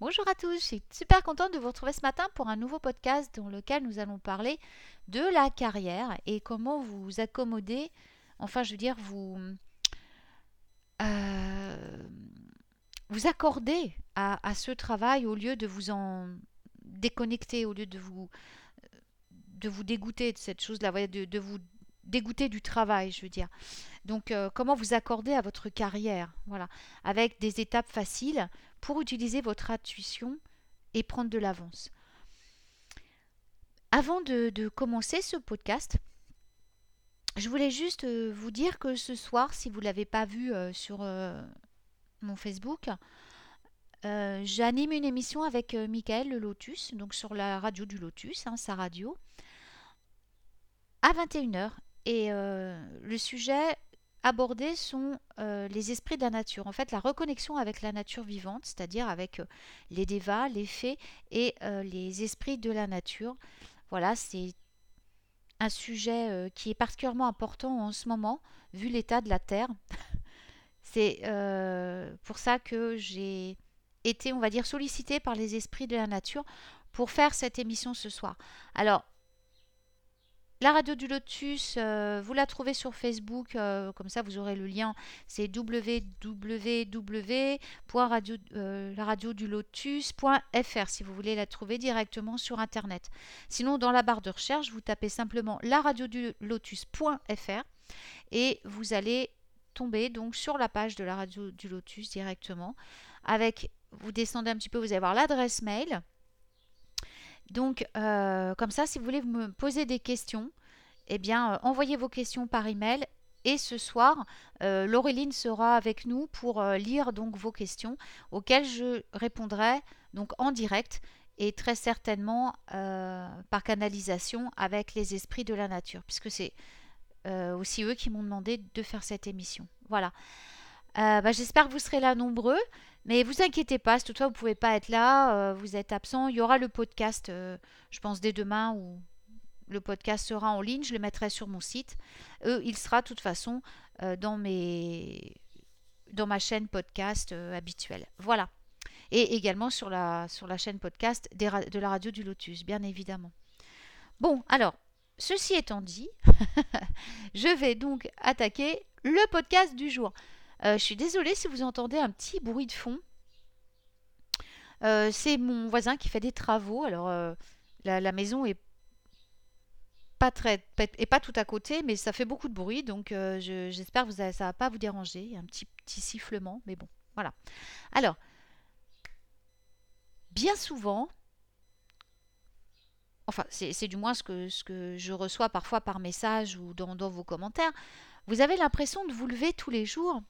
Bonjour à tous, je suis super contente de vous retrouver ce matin pour un nouveau podcast dans lequel nous allons parler de la carrière et comment vous accommoder, enfin je veux dire vous, euh, vous accorder à, ce travail au lieu de vous en déconnecter, au lieu de vous, dégoûter de cette chose-là, de, de vous dégoûter du travail, je veux dire. Donc, euh, comment vous accorder à votre carrière, voilà, avec des étapes faciles pour utiliser votre intuition et prendre de l'avance. Avant de, commencer ce podcast, je voulais juste euh, vous dire que ce soir, si vous ne l'avez pas vu euh, sur mon Facebook, j'anime une émission avec Michael Le Lotus, donc sur la radio du Lotus, hein, sa radio, à 21h. Et le sujet abordés sont euh, les esprits de la nature. En fait, la reconnexion avec la nature vivante, c'est-à-dire avec euh, les devas, les fées et euh, les esprits de la nature. Voilà, c'est un sujet qui est particulièrement important en ce moment, vu l'état de la Terre. c'est pour ça que j'ai été, on va dire, sollicitée par les esprits de la nature pour faire cette émission ce soir. Alors, la radio du Lotus, euh, vous la trouvez sur Facebook, euh, comme ça vous aurez le lien. C'est www.laradiodulotus.fr euh, si vous voulez la trouver directement sur Internet. Sinon, dans la barre de recherche, vous tapez simplement laradiodulotus.fr et vous allez tomber donc sur la page de la radio du Lotus directement. Avec, vous descendez un petit peu, vous allez voir l'adresse mail donc, euh, comme ça, si vous voulez me poser des questions, eh bien, euh, envoyez vos questions par email. Et ce soir, euh, Laureline sera avec nous pour lire donc vos questions auxquelles je répondrai donc en direct et très certainement par canalisation avec les esprits de la nature, puisque c'est aussi eux qui m'ont demandé de faire cette émission. Voilà. Bah, j'espère que vous serez là nombreux. Mais vous inquiétez pas, si toutefois vous ne pouvez pas être là, euh, vous êtes absent, il y aura le podcast, euh, je pense dès demain, où le podcast sera en ligne, je le mettrai sur mon site. il sera de toute façon euh, dans, mes, dans ma chaîne podcast habituelle. Voilà. Et également sur la, sur la chaîne podcast de la radio du Lotus, bien évidemment. Bon, alors, ceci étant dit, je vais donc attaquer le podcast du jour. Euh, je suis désolée si vous entendez un petit bruit de fond. Euh, c'est mon voisin qui fait des travaux. Alors, euh, la, maison est pas très pas tout à côté, mais ça fait beaucoup de bruit, donc j'espère que ça ne va pas vous déranger. Un petit, petit sifflement, mais bon, voilà. Alors, bien souvent, enfin, c'est du moins ce que, je reçois parfois par message ou dans vos commentaires, vous avez l'impression de vous lever tous les jours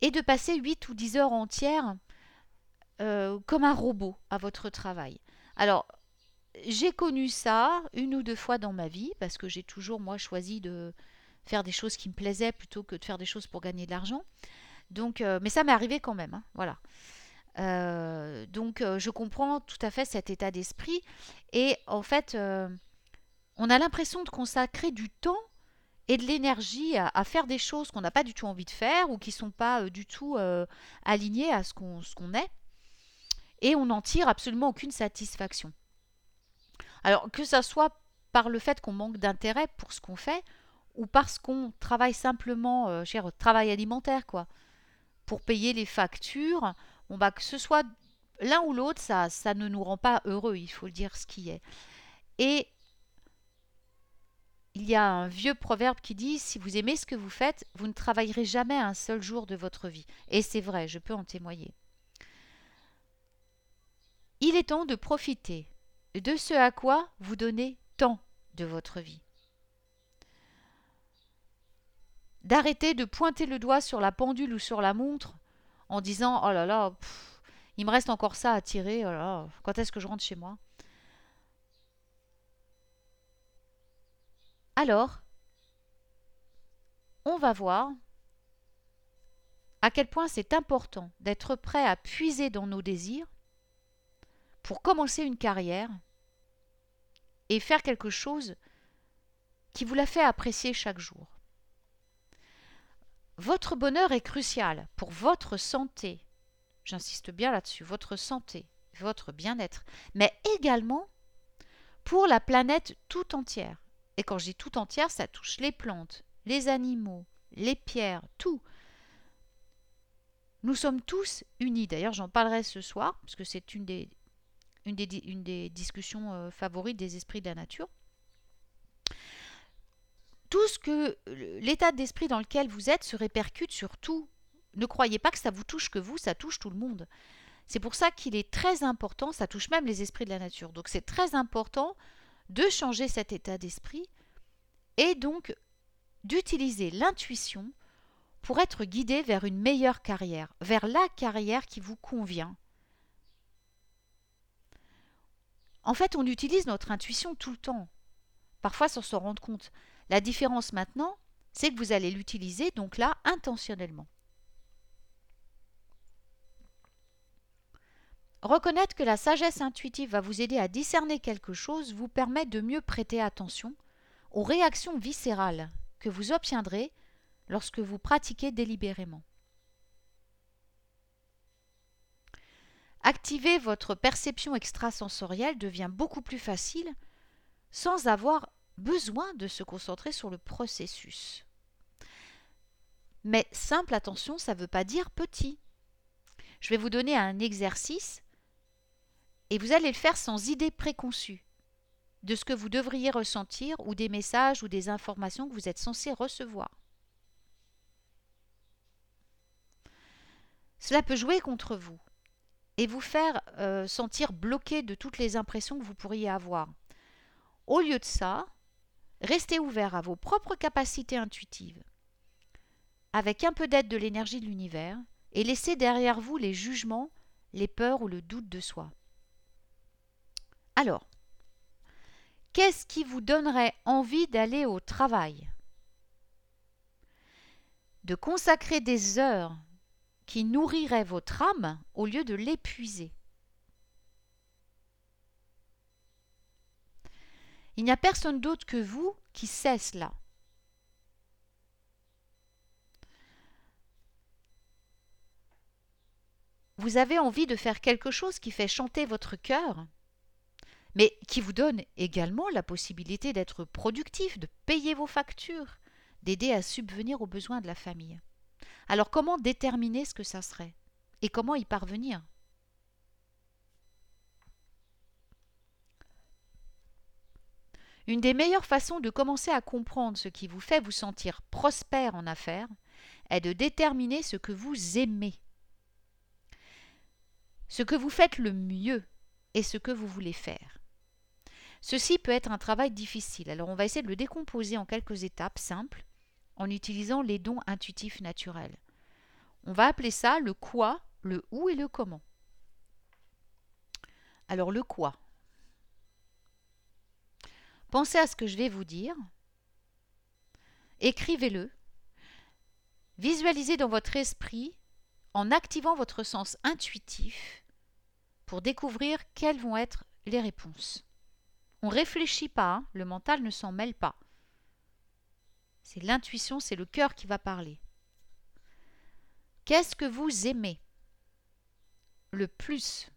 et de passer 8 ou 10 heures entières euh, comme un robot à votre travail. Alors, j'ai connu ça une ou deux fois dans ma vie parce que j'ai toujours, moi, choisi de faire des choses qui me plaisaient plutôt que de faire des choses pour gagner de l'argent. Donc, euh, mais ça m'est arrivé quand même, hein, voilà. Euh, donc, je comprends tout à fait cet état d'esprit. Et en fait, on a l'impression de consacrer du temps et de l'énergie à, faire des choses qu'on n'a pas du tout envie de faire ou qui ne sont pas euh, du tout euh, alignées à ce qu'on est. Et on n'en tire absolument aucune satisfaction. Alors que ça soit par le fait qu'on manque d'intérêt pour ce qu'on fait ou parce qu'on travaille simplement, euh, cher travail alimentaire, quoi, pour payer les factures, on va que ce soit l'un ou l'autre, ça, ça ne nous rend pas heureux, il faut le dire ce qui est. Et il y a un vieux proverbe qui dit Si vous aimez ce que vous faites, vous ne travaillerez jamais un seul jour de votre vie. Et c'est vrai, je peux en témoigner. Il est temps de profiter de ce à quoi vous donnez tant de votre vie. D'arrêter de pointer le doigt sur la pendule ou sur la montre en disant Oh là là, il me reste encore ça à tirer, oh quand est-ce que je rentre chez moi? Alors, on va voir à quel point c'est important d'être prêt à puiser dans nos désirs pour commencer une carrière et faire quelque chose qui vous la fait apprécier chaque jour. Votre bonheur est crucial pour votre santé. J'insiste bien là-dessus, votre santé, votre bien-être, mais également pour la planète tout entière. Et quand je dis tout entière, ça touche les plantes, les animaux, les pierres, tout. Nous sommes tous unis. D'ailleurs, j'en parlerai ce soir, parce que c'est une des, une des, discussions euh, favorites des esprits de la nature. Tout ce que l'état d'esprit dans lequel vous êtes se répercute sur tout. Ne croyez pas que ça vous touche que vous, ça touche tout le monde. C'est pour ça qu'il est très important, ça touche même les esprits de la nature. Donc c'est très important de changer cet état d'esprit et donc d'utiliser l'intuition pour être guidé vers une meilleure carrière, vers la carrière qui vous convient. En fait, on utilise notre intuition tout le temps, parfois sans s'en rendre compte. La différence maintenant, c'est que vous allez l'utiliser donc là intentionnellement. Reconnaître que la sagesse intuitive va vous aider à discerner quelque chose vous permet de mieux prêter attention aux réactions viscérales que vous obtiendrez lorsque vous pratiquez délibérément. Activer votre perception extrasensorielle devient beaucoup plus facile sans avoir besoin de se concentrer sur le processus. Mais simple attention, ça ne veut pas dire petit. Je vais vous donner un exercice et vous allez le faire sans idée préconçue de ce que vous devriez ressentir ou des messages ou des informations que vous êtes censé recevoir. Cela peut jouer contre vous et vous faire euh, sentir bloqué de toutes les impressions que vous pourriez avoir. Au lieu de ça, restez ouvert à vos propres capacités intuitives, avec un peu d'aide de l'énergie de l'univers, et laissez derrière vous les jugements, les peurs ou le doute de soi. Alors, qu'est-ce qui vous donnerait envie d'aller au travail? De consacrer des heures qui nourriraient votre âme au lieu de l'épuiser. Il n'y a personne d'autre que vous qui sait cela. Vous avez envie de faire quelque chose qui fait chanter votre cœur? Mais qui vous donne également la possibilité d'être productif, de payer vos factures, d'aider à subvenir aux besoins de la famille. Alors comment déterminer ce que ça serait Et comment y parvenir? Une des meilleures façons de commencer à comprendre ce qui vous fait vous sentir prospère en affaires est de déterminer ce que vous aimez, ce que vous faites le mieux et ce que vous voulez faire. Ceci peut être un travail difficile, alors on va essayer de le décomposer en quelques étapes simples en utilisant les dons intuitifs naturels. On va appeler ça le quoi, le où et le comment. Alors le quoi. Pensez à ce que je vais vous dire. Écrivez-le. Visualisez dans votre esprit en activant votre sens intuitif pour découvrir quelles vont être les réponses. On réfléchit pas, hein. le mental ne s'en mêle pas. C'est l'intuition, c'est le cœur qui va parler. Qu'est-ce que vous aimez le plus?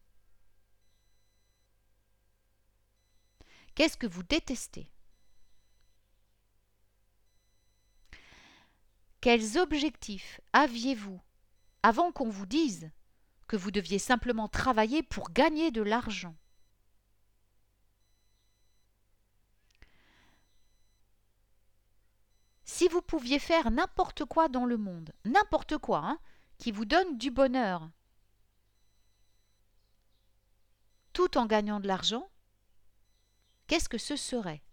Qu'est-ce que vous détestez? Quels objectifs aviez-vous avant qu'on vous dise que vous deviez simplement travailler pour gagner de l'argent? Si vous pouviez faire n'importe quoi dans le monde, n'importe quoi, hein, qui vous donne du bonheur, tout en gagnant de l'argent, qu'est-ce que ce serait?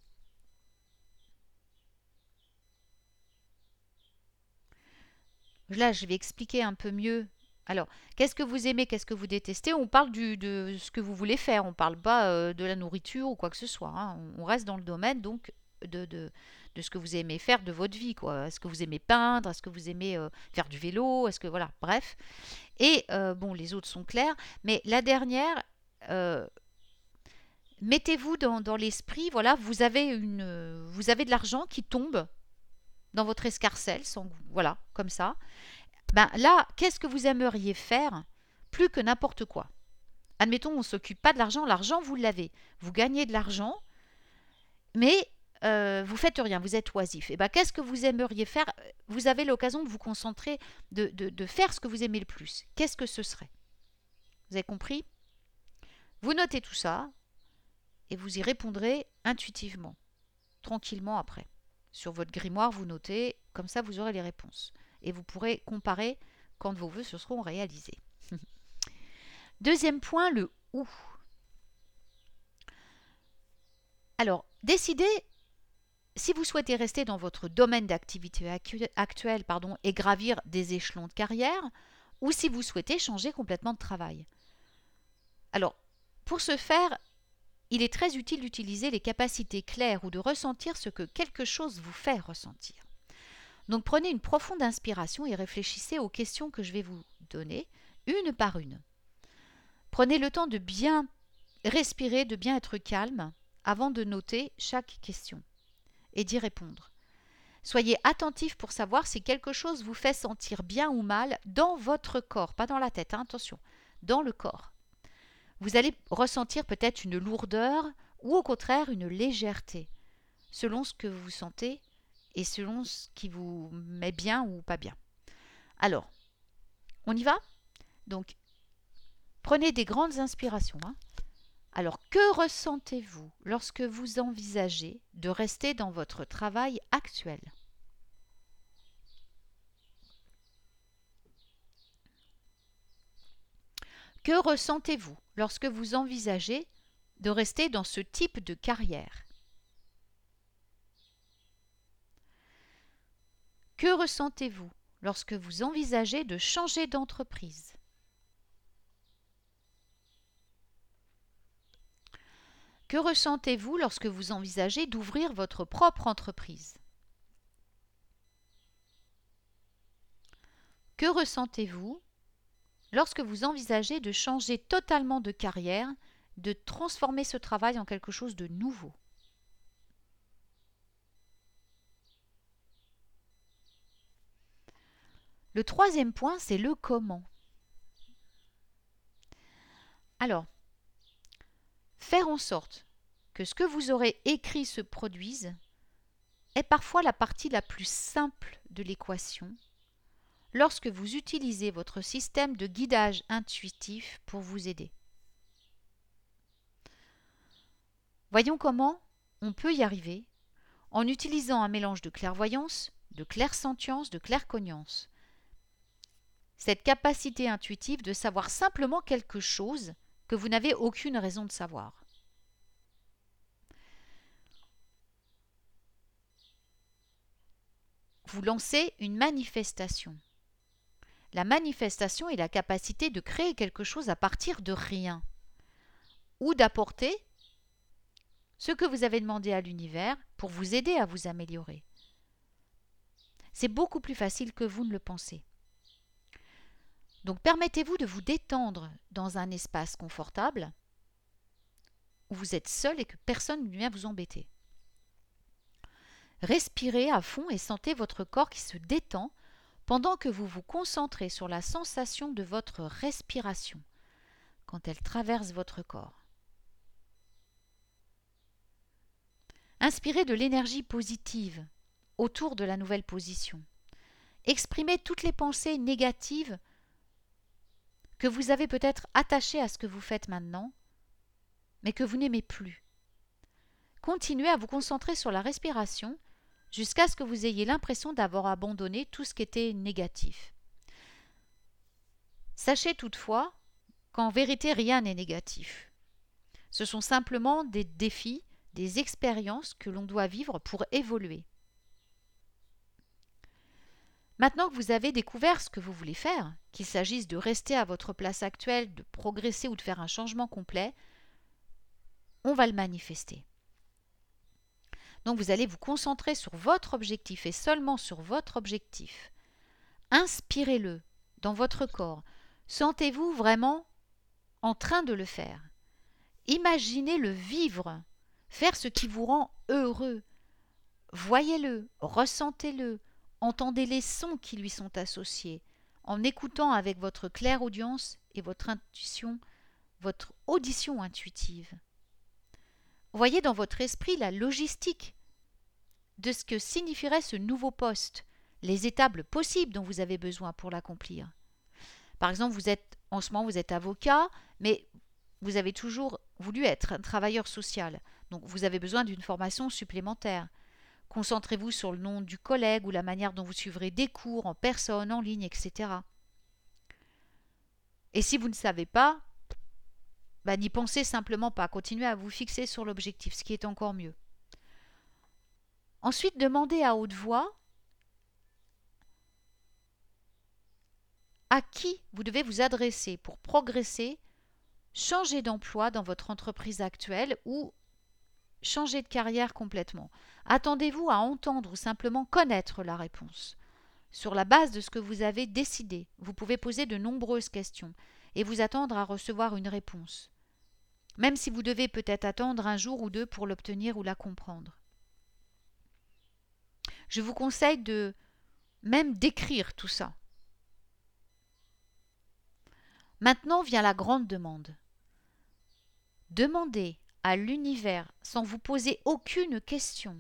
Là, je vais expliquer un peu mieux. Alors, qu'est-ce que vous aimez, qu'est-ce que vous détestez? On parle du, de ce que vous voulez faire, on ne parle pas euh, de la nourriture ou quoi que ce soit. Hein. On reste dans le domaine donc de, de, de ce que vous aimez faire de votre vie. quoi. Est-ce que vous aimez peindre? Est-ce que vous aimez euh, faire du vélo? Est-ce que voilà, bref. Et euh, bon, les autres sont clairs, mais la dernière, euh, mettez-vous dans, l'esprit. Voilà, vous avez une, de l'argent qui tombe dans votre escarcelle, sans, voilà, comme ça. Ben là, qu'est-ce que vous aimeriez faire plus que n'importe quoi? Admettons, on s'occupe pas de l'argent, l'argent, vous l'avez. Vous gagnez de l'argent, mais euh, vous faites rien, vous êtes oisif. Et eh ben, qu'est-ce que vous aimeriez faire? Vous avez l'occasion de vous concentrer, de, de faire ce que vous aimez le plus. Qu'est-ce que ce serait? Vous avez compris? Vous notez tout ça et vous y répondrez intuitivement, tranquillement après. Sur votre grimoire, vous notez, comme ça vous aurez les réponses. Et vous pourrez comparer quand vos vœux se seront réalisés. Deuxième point, le où. Alors, décidez si vous souhaitez rester dans votre domaine d'activité actuel et gravir des échelons de carrière, ou si vous souhaitez changer complètement de travail. Alors, pour ce faire, il est très utile d'utiliser les capacités claires ou de ressentir ce que quelque chose vous fait ressentir. Donc prenez une profonde inspiration et réfléchissez aux questions que je vais vous donner, une par une. Prenez le temps de bien respirer, de bien être calme avant de noter chaque question et d'y répondre. Soyez attentif pour savoir si quelque chose vous fait sentir bien ou mal dans votre corps, pas dans la tête, hein, attention, dans le corps. Vous allez ressentir peut-être une lourdeur ou au contraire une légèreté, selon ce que vous sentez et selon ce qui vous met bien ou pas bien. Alors, on y va? Donc, prenez des grandes inspirations. Hein. Alors, que ressentez-vous lorsque vous envisagez de rester dans votre travail actuel? Que ressentez-vous lorsque vous envisagez de rester dans ce type de carrière? Que ressentez-vous lorsque vous envisagez de changer d'entreprise? Que ressentez-vous lorsque vous envisagez d'ouvrir votre propre entreprise? Que ressentez-vous lorsque vous envisagez de changer totalement de carrière, de transformer ce travail en quelque chose de nouveau? Le troisième point, c'est le comment. Alors, Faire en sorte que ce que vous aurez écrit se produise est parfois la partie la plus simple de l'équation lorsque vous utilisez votre système de guidage intuitif pour vous aider. Voyons comment on peut y arriver en utilisant un mélange de clairvoyance, de clairsentience, de claircognance. Cette capacité intuitive de savoir simplement quelque chose que vous n'avez aucune raison de savoir. Vous lancez une manifestation. La manifestation est la capacité de créer quelque chose à partir de rien ou d'apporter ce que vous avez demandé à l'univers pour vous aider à vous améliorer. C'est beaucoup plus facile que vous ne le pensez. Donc permettez-vous de vous détendre dans un espace confortable où vous êtes seul et que personne ne vient vous embêter. Respirez à fond et sentez votre corps qui se détend pendant que vous vous concentrez sur la sensation de votre respiration quand elle traverse votre corps. Inspirez de l'énergie positive autour de la nouvelle position. Exprimez toutes les pensées négatives que vous avez peut-être attaché à ce que vous faites maintenant, mais que vous n'aimez plus. Continuez à vous concentrer sur la respiration jusqu'à ce que vous ayez l'impression d'avoir abandonné tout ce qui était négatif. Sachez toutefois qu'en vérité rien n'est négatif. Ce sont simplement des défis, des expériences que l'on doit vivre pour évoluer. Maintenant que vous avez découvert ce que vous voulez faire, qu'il s'agisse de rester à votre place actuelle, de progresser ou de faire un changement complet, on va le manifester. Donc vous allez vous concentrer sur votre objectif et seulement sur votre objectif. Inspirez-le dans votre corps. Sentez-vous vraiment en train de le faire. Imaginez le vivre, faire ce qui vous rend heureux. Voyez-le, ressentez-le, Entendez les sons qui lui sont associés, en écoutant avec votre claire audience et votre intuition votre audition intuitive. Voyez dans votre esprit la logistique de ce que signifierait ce nouveau poste, les étapes possibles dont vous avez besoin pour l'accomplir. Par exemple, vous êtes en ce moment vous êtes avocat, mais vous avez toujours voulu être un travailleur social. Donc vous avez besoin d'une formation supplémentaire. Concentrez-vous sur le nom du collègue ou la manière dont vous suivrez des cours en personne, en ligne, etc. Et si vous ne savez pas, bah, n'y pensez simplement pas. Continuez à vous fixer sur l'objectif, ce qui est encore mieux. Ensuite, demandez à haute voix à qui vous devez vous adresser pour progresser, changer d'emploi dans votre entreprise actuelle ou changer de carrière complètement. Attendez-vous à entendre ou simplement connaître la réponse. Sur la base de ce que vous avez décidé, vous pouvez poser de nombreuses questions et vous attendre à recevoir une réponse, même si vous devez peut-être attendre un jour ou deux pour l'obtenir ou la comprendre. Je vous conseille de même d'écrire tout ça. Maintenant vient la grande demande. Demandez à l'univers, sans vous poser aucune question,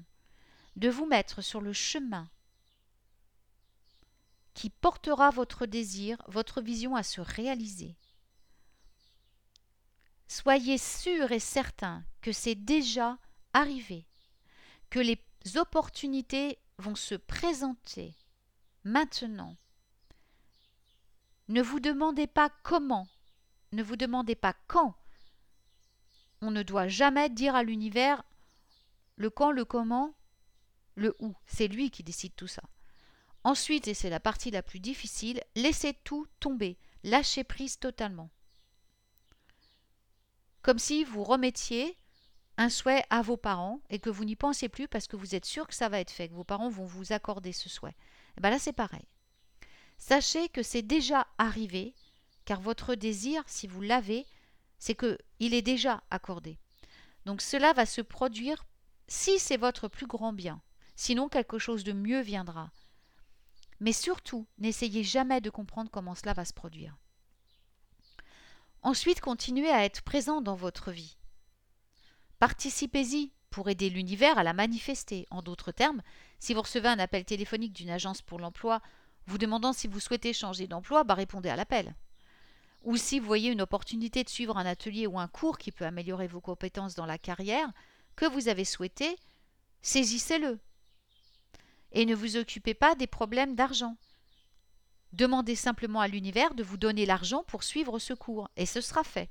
de vous mettre sur le chemin qui portera votre désir, votre vision à se réaliser. Soyez sûr et certain que c'est déjà arrivé, que les opportunités vont se présenter maintenant. Ne vous demandez pas comment, ne vous demandez pas quand. On ne doit jamais dire à l'univers le quand, le comment, le où. C'est lui qui décide tout ça. Ensuite, et c'est la partie la plus difficile, laissez tout tomber, lâchez prise totalement. Comme si vous remettiez un souhait à vos parents et que vous n'y pensez plus parce que vous êtes sûr que ça va être fait, que vos parents vont vous accorder ce souhait. Eh bien là, c'est pareil. Sachez que c'est déjà arrivé, car votre désir, si vous l'avez, c'est que il est déjà accordé. Donc cela va se produire si c'est votre plus grand bien. Sinon, quelque chose de mieux viendra. Mais surtout, n'essayez jamais de comprendre comment cela va se produire. Ensuite, continuez à être présent dans votre vie. Participez-y pour aider l'univers à la manifester. En d'autres termes, si vous recevez un appel téléphonique d'une agence pour l'emploi vous demandant si vous souhaitez changer d'emploi, bah répondez à l'appel. Ou si vous voyez une opportunité de suivre un atelier ou un cours qui peut améliorer vos compétences dans la carrière que vous avez souhaité, saisissez-le et ne vous occupez pas des problèmes d'argent. Demandez simplement à l'univers de vous donner l'argent pour suivre ce cours, et ce sera fait.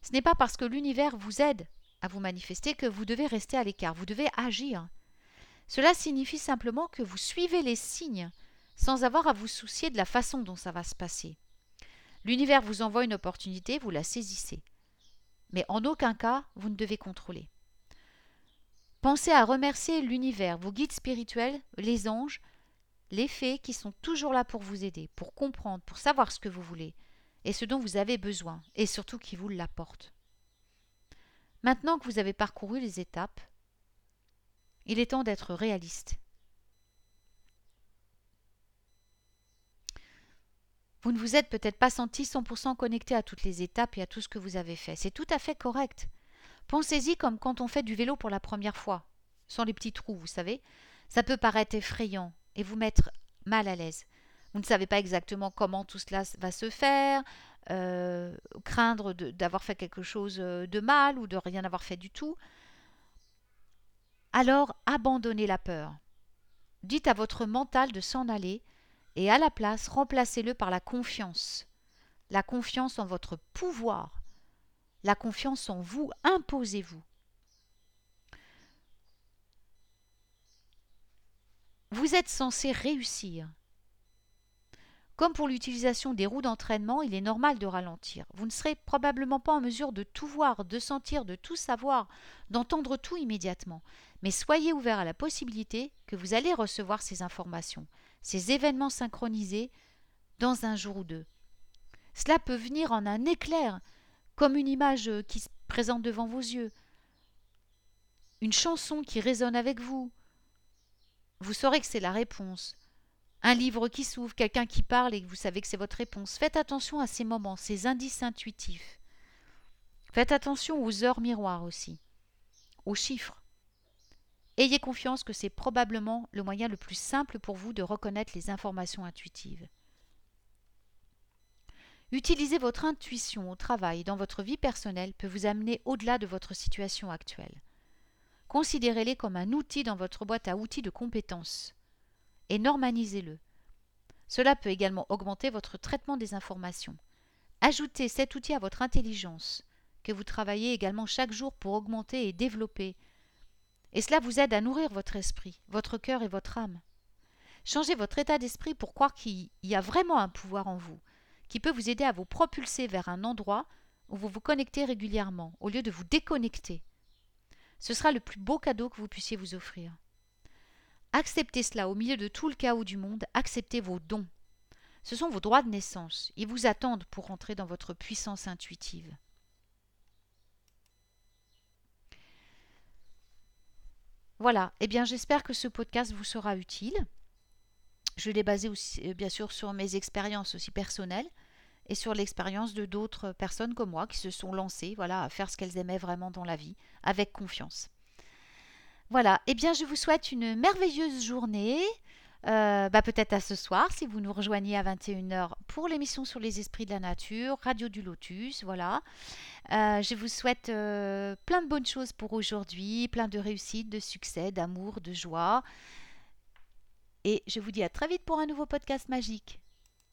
Ce n'est pas parce que l'univers vous aide à vous manifester que vous devez rester à l'écart, vous devez agir. Cela signifie simplement que vous suivez les signes sans avoir à vous soucier de la façon dont ça va se passer. L'univers vous envoie une opportunité, vous la saisissez. Mais en aucun cas, vous ne devez contrôler. Pensez à remercier l'univers, vos guides spirituels, les anges, les fées qui sont toujours là pour vous aider, pour comprendre, pour savoir ce que vous voulez et ce dont vous avez besoin, et surtout qui vous l'apportent. Maintenant que vous avez parcouru les étapes, il est temps d'être réaliste. Vous ne vous êtes peut-être pas senti 100% connecté à toutes les étapes et à tout ce que vous avez fait. C'est tout à fait correct. Pensez-y comme quand on fait du vélo pour la première fois, sans les petits trous, vous savez. Ça peut paraître effrayant et vous mettre mal à l'aise. Vous ne savez pas exactement comment tout cela va se faire, euh, craindre d'avoir fait quelque chose euh, de mal ou de rien avoir fait du tout. Alors abandonnez la peur. Dites à votre mental de s'en aller et à la place remplacez-le par la confiance. La confiance en votre pouvoir, la confiance en vous, imposez-vous. Vous êtes censé réussir. Comme pour l'utilisation des roues d'entraînement, il est normal de ralentir. Vous ne serez probablement pas en mesure de tout voir, de sentir, de tout savoir, d'entendre tout immédiatement. Mais soyez ouvert à la possibilité que vous allez recevoir ces informations, ces événements synchronisés, dans un jour ou deux. Cela peut venir en un éclair, comme une image qui se présente devant vos yeux, une chanson qui résonne avec vous. Vous saurez que c'est la réponse. Un livre qui s'ouvre, quelqu'un qui parle et vous savez que c'est votre réponse. Faites attention à ces moments, ces indices intuitifs. Faites attention aux heures miroirs aussi, aux chiffres. Ayez confiance que c'est probablement le moyen le plus simple pour vous de reconnaître les informations intuitives. Utiliser votre intuition au travail dans votre vie personnelle peut vous amener au-delà de votre situation actuelle. Considérez-les comme un outil dans votre boîte à outils de compétences et normalisez-le. Cela peut également augmenter votre traitement des informations. Ajoutez cet outil à votre intelligence, que vous travaillez également chaque jour pour augmenter et développer. Et cela vous aide à nourrir votre esprit, votre cœur et votre âme. Changez votre état d'esprit pour croire qu'il y a vraiment un pouvoir en vous, qui peut vous aider à vous propulser vers un endroit où vous vous connectez régulièrement, au lieu de vous déconnecter. Ce sera le plus beau cadeau que vous puissiez vous offrir. Acceptez cela au milieu de tout le chaos du monde, acceptez vos dons. Ce sont vos droits de naissance. Ils vous attendent pour entrer dans votre puissance intuitive. Voilà, eh bien j'espère que ce podcast vous sera utile. Je l'ai basé aussi, euh, bien sûr sur mes expériences aussi personnelles et sur l'expérience de d'autres personnes comme moi qui se sont lancées voilà, à faire ce qu'elles aimaient vraiment dans la vie, avec confiance. Voilà, eh bien je vous souhaite une merveilleuse journée. Euh, bah, peut-être à ce soir si vous nous rejoignez à 21h pour l'émission sur les esprits de la nature, Radio du Lotus, voilà. Euh, je vous souhaite euh, plein de bonnes choses pour aujourd'hui, plein de réussite, de succès, d'amour, de joie. Et je vous dis à très vite pour un nouveau podcast magique.